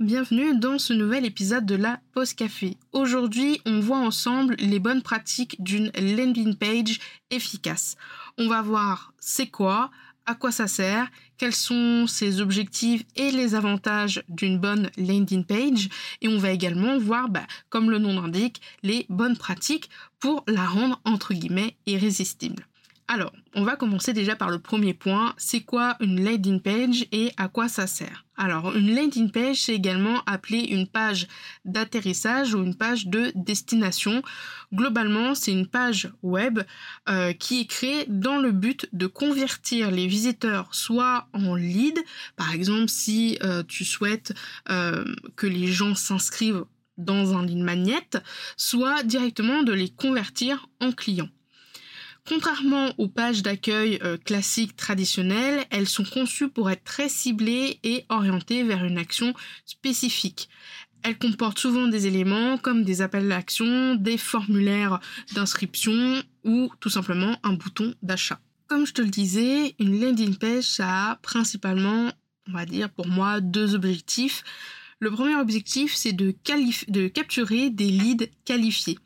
Bienvenue dans ce nouvel épisode de la Pause Café. Aujourd'hui, on voit ensemble les bonnes pratiques d'une landing page efficace. On va voir c'est quoi, à quoi ça sert, quels sont ses objectifs et les avantages d'une bonne landing page. Et on va également voir, bah, comme le nom l'indique, les bonnes pratiques pour la rendre entre guillemets irrésistible. Alors, on va commencer déjà par le premier point. C'est quoi une landing page et à quoi ça sert? Alors, une landing page, c'est également appelé une page d'atterrissage ou une page de destination. Globalement, c'est une page web euh, qui est créée dans le but de convertir les visiteurs soit en lead, par exemple si euh, tu souhaites euh, que les gens s'inscrivent dans un lead magnet, soit directement de les convertir en clients. Contrairement aux pages d'accueil euh, classiques traditionnelles, elles sont conçues pour être très ciblées et orientées vers une action spécifique. Elles comportent souvent des éléments comme des appels d'action, des formulaires d'inscription ou tout simplement un bouton d'achat. Comme je te le disais, une landing page, a principalement, on va dire pour moi, deux objectifs. Le premier objectif, c'est de capturer des leads qualifiés.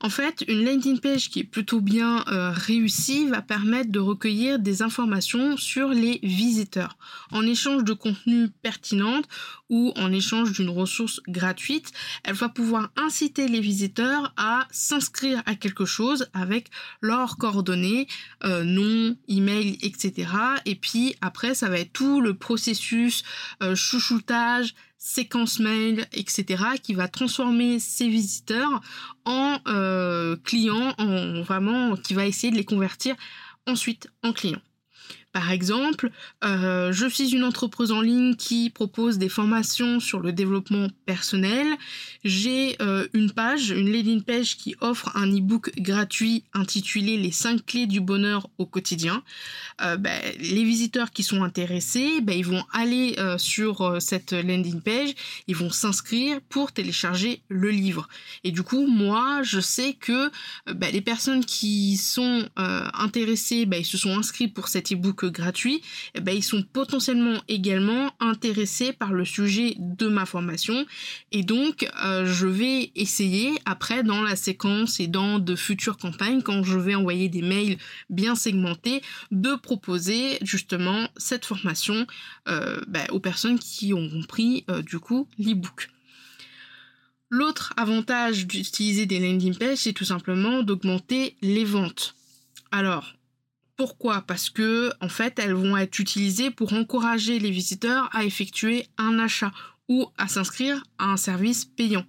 En fait, une landing page qui est plutôt bien euh, réussie va permettre de recueillir des informations sur les visiteurs. En échange de contenu pertinent ou en échange d'une ressource gratuite, elle va pouvoir inciter les visiteurs à s'inscrire à quelque chose avec leurs coordonnées, euh, nom, email, etc. Et puis après, ça va être tout le processus euh, chouchoutage, séquence mail, etc., qui va transformer ces visiteurs en euh, clients, en vraiment, qui va essayer de les convertir ensuite en clients. Par exemple, euh, je suis une entreprise en ligne qui propose des formations sur le développement personnel. J'ai euh, une page, une landing page qui offre un e-book gratuit intitulé Les 5 clés du bonheur au quotidien. Euh, ben, les visiteurs qui sont intéressés, ben, ils vont aller sur cette landing page, ils vont s'inscrire pour télécharger le livre. Et du coup, moi, je sais que ben, les personnes qui sont intéressées, ils se sont inscrits pour cet e-book gratuit, eh ben, ils sont potentiellement également intéressés par le sujet de ma formation et donc euh, je vais essayer après dans la séquence et dans de futures campagnes quand je vais envoyer des mails bien segmentés de proposer justement cette formation euh, ben, aux personnes qui ont compris euh, du coup l'e-book. L'autre avantage d'utiliser des landing pages, c'est tout simplement d'augmenter les ventes. Alors, pourquoi? Parce que en fait, elles vont être utilisées pour encourager les visiteurs à effectuer un achat ou à s'inscrire à un service payant.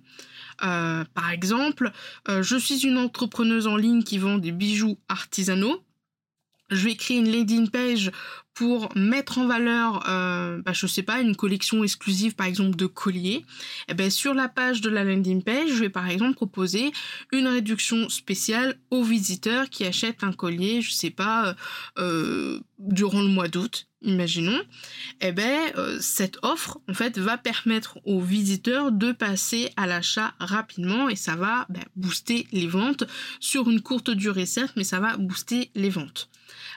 Euh, par exemple, euh, je suis une entrepreneuse en ligne qui vend des bijoux artisanaux. Je vais créer une landing page pour mettre en valeur, euh, bah, je sais pas, une collection exclusive par exemple de colliers, et eh ben sur la page de la landing page, je vais par exemple proposer une réduction spéciale aux visiteurs qui achètent un collier, je sais pas, euh, durant le mois d'août, imaginons. Eh ben euh, cette offre en fait va permettre aux visiteurs de passer à l'achat rapidement et ça va ben, booster les ventes sur une courte durée certes, mais ça va booster les ventes.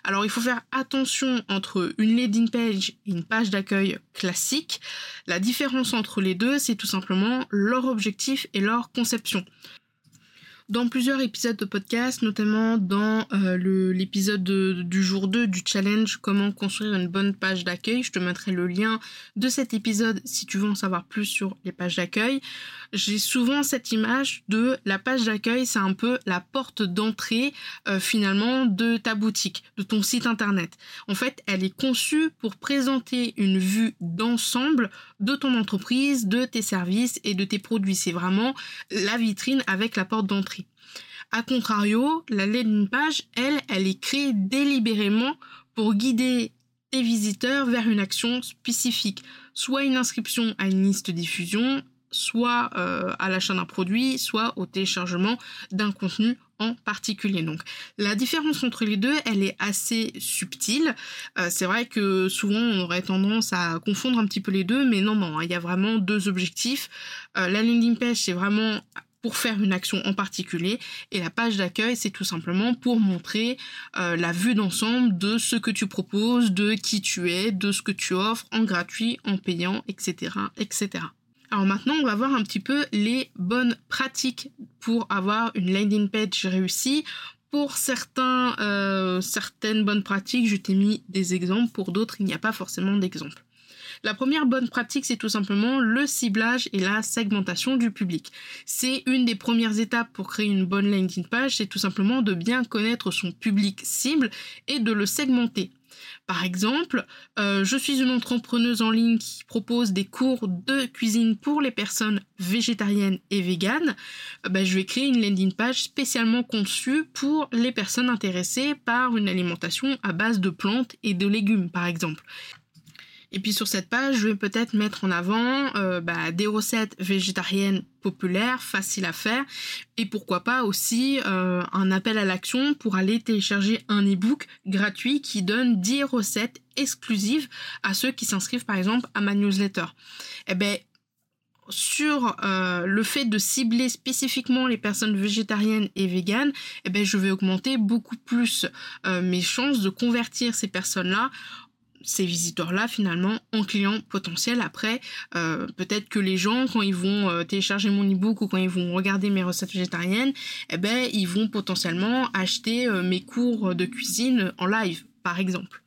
Alors il faut faire attention entre une landing page et une page d'accueil classique. La différence entre les deux, c'est tout simplement leur objectif et leur conception. Dans plusieurs épisodes de podcast, notamment dans euh, l'épisode du jour 2 du challenge Comment construire une bonne page d'accueil, je te mettrai le lien de cet épisode si tu veux en savoir plus sur les pages d'accueil. J'ai souvent cette image de la page d'accueil, c'est un peu la porte d'entrée euh, finalement de ta boutique, de ton site internet. En fait, elle est conçue pour présenter une vue d'ensemble de ton entreprise, de tes services et de tes produits. C'est vraiment la vitrine avec la porte d'entrée. A contrario, la landing page, elle, elle est créée délibérément pour guider tes visiteurs vers une action spécifique, soit une inscription à une liste diffusion, soit euh, à l'achat d'un produit, soit au téléchargement d'un contenu en particulier. Donc la différence entre les deux, elle est assez subtile. Euh, c'est vrai que souvent on aurait tendance à confondre un petit peu les deux, mais non, non, hein, il y a vraiment deux objectifs. Euh, la landing page, c'est vraiment pour faire une action en particulier et la page d'accueil c'est tout simplement pour montrer la vue d'ensemble de ce que tu proposes, de qui tu es, de ce que tu offres en gratuit, en payant, etc. etc. Alors maintenant, on va voir un petit peu les bonnes pratiques pour avoir une landing page réussie. Pour certains, euh, certaines bonnes pratiques, je t'ai mis des exemples. Pour d'autres, il n'y a pas forcément d'exemples. La première bonne pratique, c'est tout simplement le ciblage et la segmentation du public. C'est une des premières étapes pour créer une bonne landing page, c'est tout simplement de bien connaître son public cible et de le segmenter. Par exemple, euh, je suis une entrepreneuse en ligne qui propose des cours de cuisine pour les personnes végétariennes et véganes. Euh, ben, je vais créer une landing page spécialement conçue pour les personnes intéressées par une alimentation à base de plantes et de légumes, par exemple. Et puis sur cette page, je vais peut-être mettre en avant euh, bah, des recettes végétariennes populaires, faciles à faire, et pourquoi pas aussi euh, un appel à l'action pour aller télécharger un e-book gratuit qui donne 10 recettes exclusives à ceux qui s'inscrivent par exemple à ma newsletter. Eh ben sur euh, le fait de cibler spécifiquement les personnes végétariennes et véganes, eh ben, je vais augmenter beaucoup plus mes chances de convertir ces personnes-là ces visiteurs-là finalement en clients potentiels. Après, euh, peut-être que les gens, quand ils vont euh, télécharger mon e-book ou quand ils vont regarder mes recettes végétariennes, eh ben, ils vont potentiellement acheter euh, mes cours de cuisine en live, par exemple.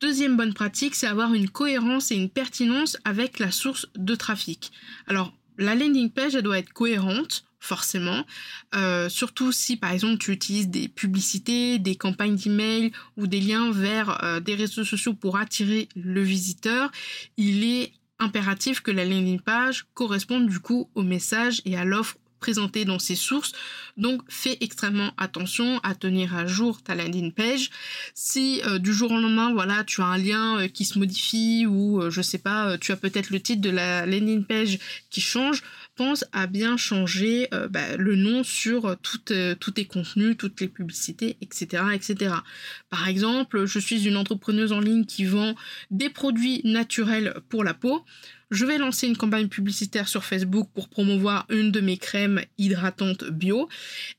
Deuxième bonne pratique, c'est avoir une cohérence et une pertinence avec la source de trafic. Alors, la landing page, elle doit être cohérente forcément. Euh, surtout si par exemple tu utilises des publicités, des campagnes d'email ou des liens vers euh, des réseaux sociaux pour attirer le visiteur, il est impératif que la landing page corresponde du coup au message et à l'offre dans ses sources. Donc fais extrêmement attention à tenir à jour ta landing page. Si euh, du jour au lendemain, voilà, tu as un lien qui se modifie ou je sais pas, tu as peut-être le titre de la landing page qui change, pense à bien changer euh, bah, le nom sur euh, tous tes contenus, toutes les publicités, etc., etc. Par exemple, je suis une entrepreneuse en ligne qui vend des produits naturels pour la peau je vais lancer une campagne publicitaire sur Facebook pour promouvoir une de mes crèmes hydratantes bio.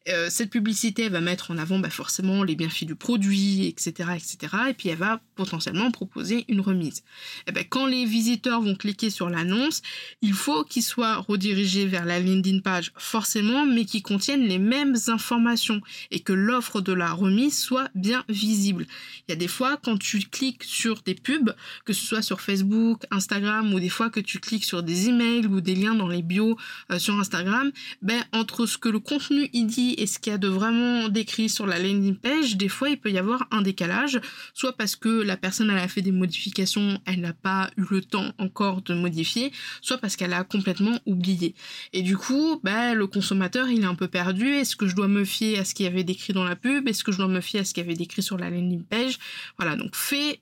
Euh, cette publicité va mettre en avant bah, forcément les bienfaits du produit, etc., etc. Et puis elle va potentiellement proposer une remise. Et eh ben, quand les visiteurs vont cliquer sur l'annonce, il faut qu'ils soient redirigés vers la landing page forcément, mais qui contiennent les mêmes informations et que l'offre de la remise soit bien visible. Il y a des fois quand tu cliques sur des pubs, que ce soit sur Facebook, Instagram ou des fois que tu cliques sur des emails ou des liens dans les bios euh, sur Instagram, ben entre ce que le contenu il dit et ce qu'il y a de vraiment décrit sur la landing page, des fois il peut y avoir un décalage, soit parce que la personne elle a fait des modifications, elle n'a pas eu le temps encore de modifier, soit parce qu'elle a complètement oublié. Et du coup, ben, le consommateur il est un peu perdu. Est-ce que je dois me fier à ce qu'il y avait décrit dans la pub? Est-ce que je dois me fier à ce qu'il y avait décrit sur la landing page? Voilà, donc fais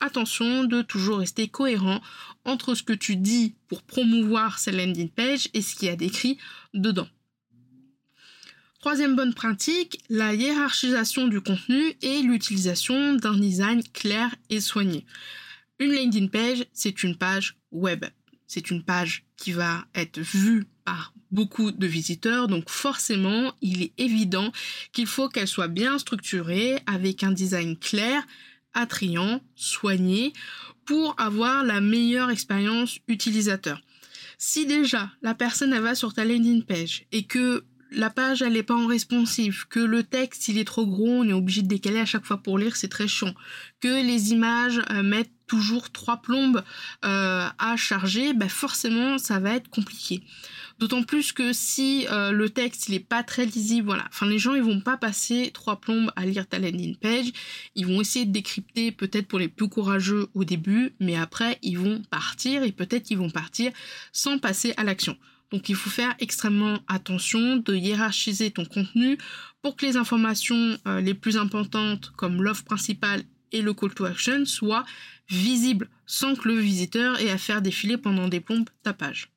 attention de toujours rester cohérent entre ce que tu dis pour promouvoir cette landing page et ce qu'il y a décrit dedans. Troisième bonne pratique, la hiérarchisation du contenu et l'utilisation d'un design clair et soigné. Une landing page, c'est une page web. C'est une page qui va être vue par beaucoup de visiteurs, donc forcément, il est évident qu'il faut qu'elle soit bien structurée avec un design clair, attrayant, soigné, pour avoir la meilleure expérience utilisateur. Si déjà la personne va sur ta landing page et que la page elle est pas en responsive, que le texte il est trop gros, on est obligé de décaler à chaque fois pour lire, c'est très chiant, que les images euh, mettent toujours trois plombes euh, à charger, ben forcément ça va être compliqué. D'autant plus que si euh, le texte il est pas très lisible, voilà, enfin les gens ils vont pas passer trois plombes à lire ta landing page, ils vont essayer de décrypter peut-être pour les plus courageux au début, mais après ils vont partir et peut-être qu'ils vont partir sans passer à l'action. Donc il faut faire extrêmement attention de hiérarchiser ton contenu pour que les informations euh, les plus importantes comme l'offre principale et le call to action soit visible sans que le visiteur ait à faire défiler pendant des pompes ta page.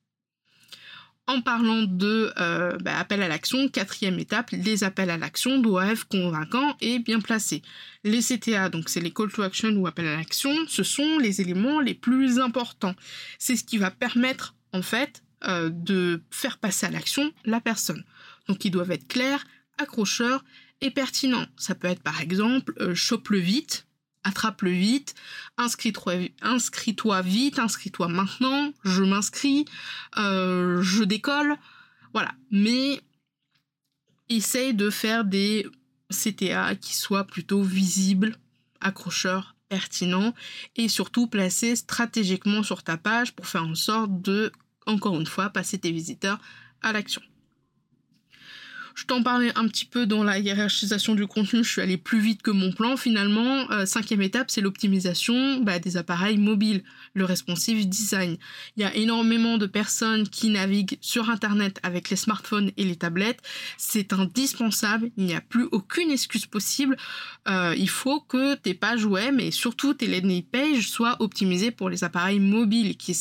En parlant de euh, bah, appel à l'action, quatrième étape, les appels à l'action doivent être convaincants et bien placés. Les CTA, donc c'est les call to action ou appel à l'action, ce sont les éléments les plus importants. C'est ce qui va permettre en fait euh, de faire passer à l'action la personne. Donc ils doivent être clairs, accrocheurs et pertinents. Ça peut être par exemple euh, chope-le vite, attrape-le vite, inscris-toi vite, inscris-toi maintenant, je m'inscris, euh, je décolle, voilà. Mais essaye de faire des CTA qui soient plutôt visibles, accrocheurs, pertinents et surtout placés stratégiquement sur ta page pour faire en sorte de, encore une fois, passer tes visiteurs à l'action. Je t'en parlais un petit peu dans la hiérarchisation du contenu, je suis allée plus vite que mon plan finalement. Euh, cinquième étape, c'est l'optimisation bah, des appareils mobiles, le responsive design. Il y a énormément de personnes qui naviguent sur Internet avec les smartphones et les tablettes. C'est indispensable, il n'y a plus aucune excuse possible. Euh, il faut que tes pages web et surtout tes landing pages soient optimisées pour les appareils mobiles, qui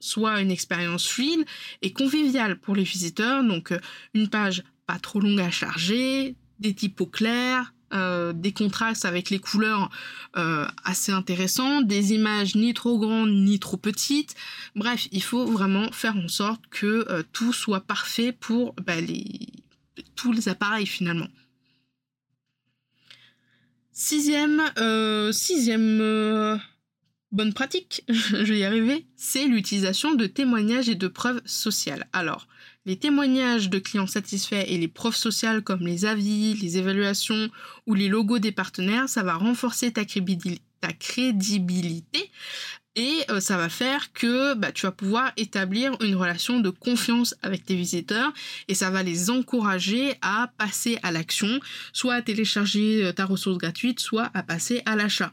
soit une expérience fluide et conviviale pour les visiteurs. Donc euh, une page pas trop longue à charger, des typos clairs, euh, des contrastes avec les couleurs euh, assez intéressants, des images ni trop grandes ni trop petites. Bref, il faut vraiment faire en sorte que euh, tout soit parfait pour bah, les, tous les appareils finalement. Sixième, sixième bonne pratique, je vais y arriver, c'est l'utilisation de témoignages et de preuves sociales. Alors, les témoignages de clients satisfaits et les preuves sociales comme les avis, les évaluations ou les logos des partenaires, ça va renforcer ta, crédibilité et euh, ça va faire que bah, tu vas pouvoir établir une relation de confiance avec tes visiteurs et ça va les encourager à passer à l'action, soit à télécharger euh, ta ressource gratuite, soit à passer à l'achat.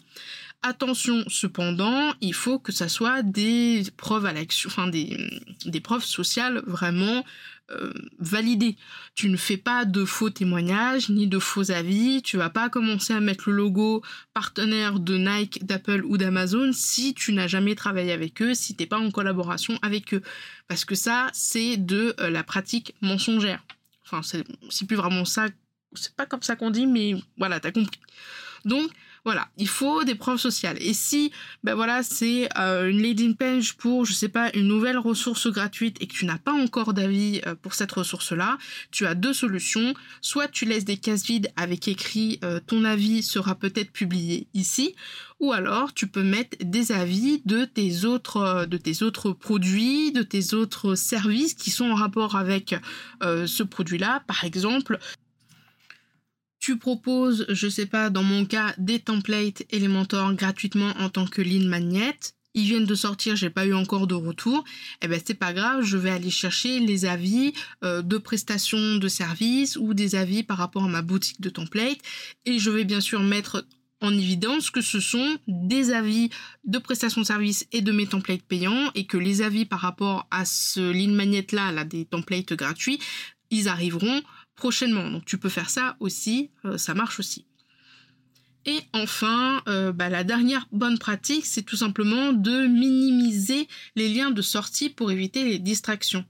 Attention cependant, il faut que ça soit des preuves à des, des preuves sociales vraiment euh, validées. Tu ne fais pas de faux témoignages ni de faux avis. Tu vas pas commencer à mettre le logo partenaire de Nike, d'Apple ou d'Amazon si tu n'as jamais travaillé avec eux, si t'es pas en collaboration avec eux, parce que ça c'est de euh, la pratique mensongère. Enfin c'est plus vraiment ça, c'est pas comme ça qu'on dit, mais voilà t'as compris. Donc voilà, il faut des preuves sociales. Et si, ben voilà, c'est euh, une landing page pour, je sais pas, une nouvelle ressource gratuite et que tu n'as pas encore d'avis euh, pour cette ressource-là, tu as deux solutions. Soit tu laisses des cases vides avec écrit euh, ton avis sera peut-être publié ici, ou alors tu peux mettre des avis de tes autres, de tes autres produits, de tes autres services qui sont en rapport avec ce produit-là. Par exemple, tu proposes, je sais pas, dans mon cas, des templates Elementor gratuitement en tant que lead magnet. Ils viennent de sortir, j'ai pas eu encore de retour. Eh ben c'est pas grave, je vais aller chercher les avis euh, de prestations de services ou des avis par rapport à ma boutique de templates et je vais bien sûr mettre en évidence que ce sont des avis de prestations de services et de mes templates payants et que les avis par rapport à ce lead magnet là, là des templates gratuits, ils arriveront prochainement. Donc tu peux faire ça aussi, euh, ça marche aussi. Et enfin, euh, bah, la dernière bonne pratique, c'est tout simplement de minimiser les liens de sortie pour éviter les distractions.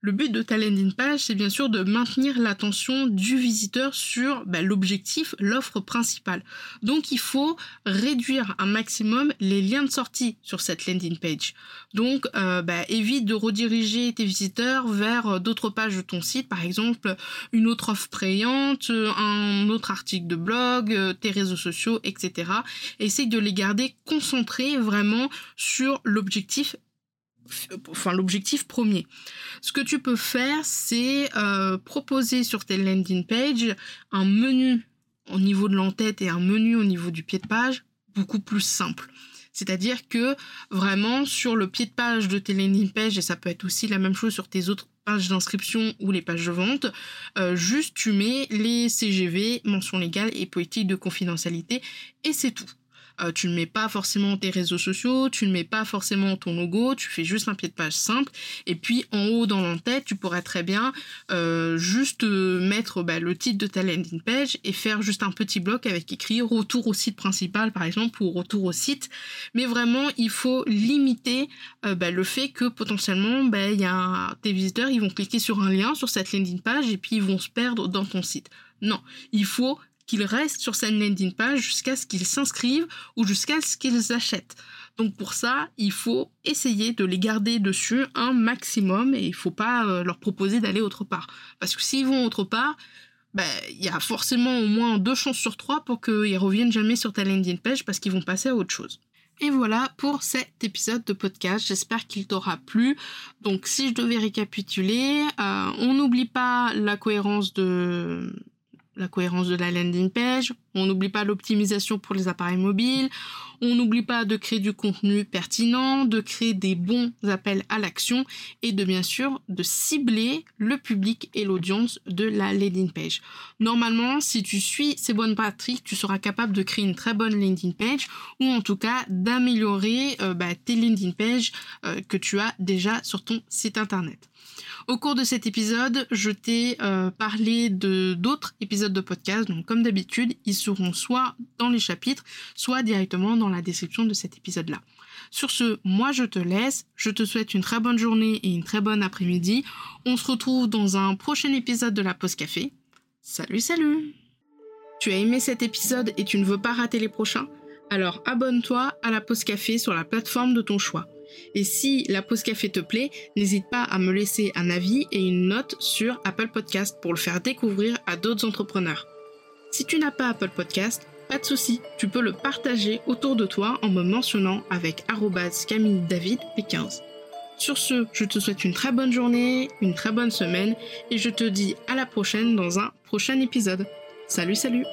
Le but de ta landing page, c'est bien sûr de maintenir l'attention du visiteur sur bah, l'objectif, l'offre principale. Donc il faut réduire un maximum les liens de sortie sur cette landing page. Donc euh, bah, évite de rediriger tes visiteurs vers euh, d'autres pages de ton site, par exemple une autre offre payante, un autre article de blog, euh, tes réseaux sociaux, etc. Essaye de les garder concentrés vraiment sur l'objectif enfin l'objectif premier. Ce que tu peux faire, c'est euh, proposer sur tes landing pages un menu au niveau de l'entête et un menu au niveau du pied de page beaucoup plus simple. C'est-à-dire que vraiment sur le pied de page de tes landing pages, et ça peut être aussi la même chose sur tes autres pages d'inscription ou les pages de vente, euh, juste tu mets les CGV, mention légale et politique de confidentialité, et c'est tout. Euh, tu ne mets pas forcément tes réseaux sociaux, tu ne mets pas forcément ton logo, tu fais juste un pied de page simple. Et puis en haut dans l'entête, tu pourrais très bien euh, juste euh, mettre bah, le titre de ta landing page et faire juste un petit bloc avec écrit retour au site principal par exemple ou retour au site. Mais vraiment, il faut limiter bah, le fait que potentiellement, bah, tes visiteurs, ils vont cliquer sur un lien sur cette landing page et puis ils vont se perdre dans ton site. Non, il faut qu'ils restent sur cette landing page jusqu'à ce qu'ils s'inscrivent ou jusqu'à ce qu'ils achètent. Donc pour ça, il faut essayer de les garder dessus un maximum et il faut pas euh, leur proposer d'aller autre part. Parce que s'ils vont autre part, ben, il y a forcément au moins deux chances sur trois pour qu'ils reviennent jamais sur ta landing page parce qu'ils vont passer à autre chose. Et voilà pour cet épisode de podcast. J'espère qu'il t'aura plu. Donc si je devais récapituler, euh, on n'oublie pas la cohérence de la cohérence de la landing page, on n'oublie pas l'optimisation pour les appareils mobiles, on n'oublie pas de créer du contenu pertinent, de créer des bons appels à l'action et de bien sûr de cibler le public et l'audience de la landing page. Normalement, si tu suis ces bonnes pratiques, tu seras capable de créer une très bonne landing page ou en tout cas d'améliorer euh, bah, tes landing pages euh, que tu as déjà sur ton site internet. Au cours de cet épisode, je t'ai euh, parlé de d'autres épisodes de podcast. Donc comme d'habitude, ils seront soit dans les chapitres, soit directement dans la description de cet épisode-là. Sur ce, moi je te laisse. Je te souhaite une très bonne journée et une très bonne après-midi. On se retrouve dans un prochain épisode de la Pause Café. Salut, salut Tu as aimé cet épisode et tu ne veux pas rater les prochains? Alors abonne-toi à la Pause Café sur la plateforme de ton choix. Et si la pause café te plaît, n'hésite pas à me laisser un avis et une note sur Apple Podcast pour le faire découvrir à d'autres entrepreneurs. Si tu n'as pas Apple Podcast, pas de souci, tu peux le partager autour de toi en me mentionnant avec Camille David P15. Sur ce, je te souhaite une très bonne journée, une très bonne semaine et je te dis à la prochaine dans un prochain épisode. Salut salut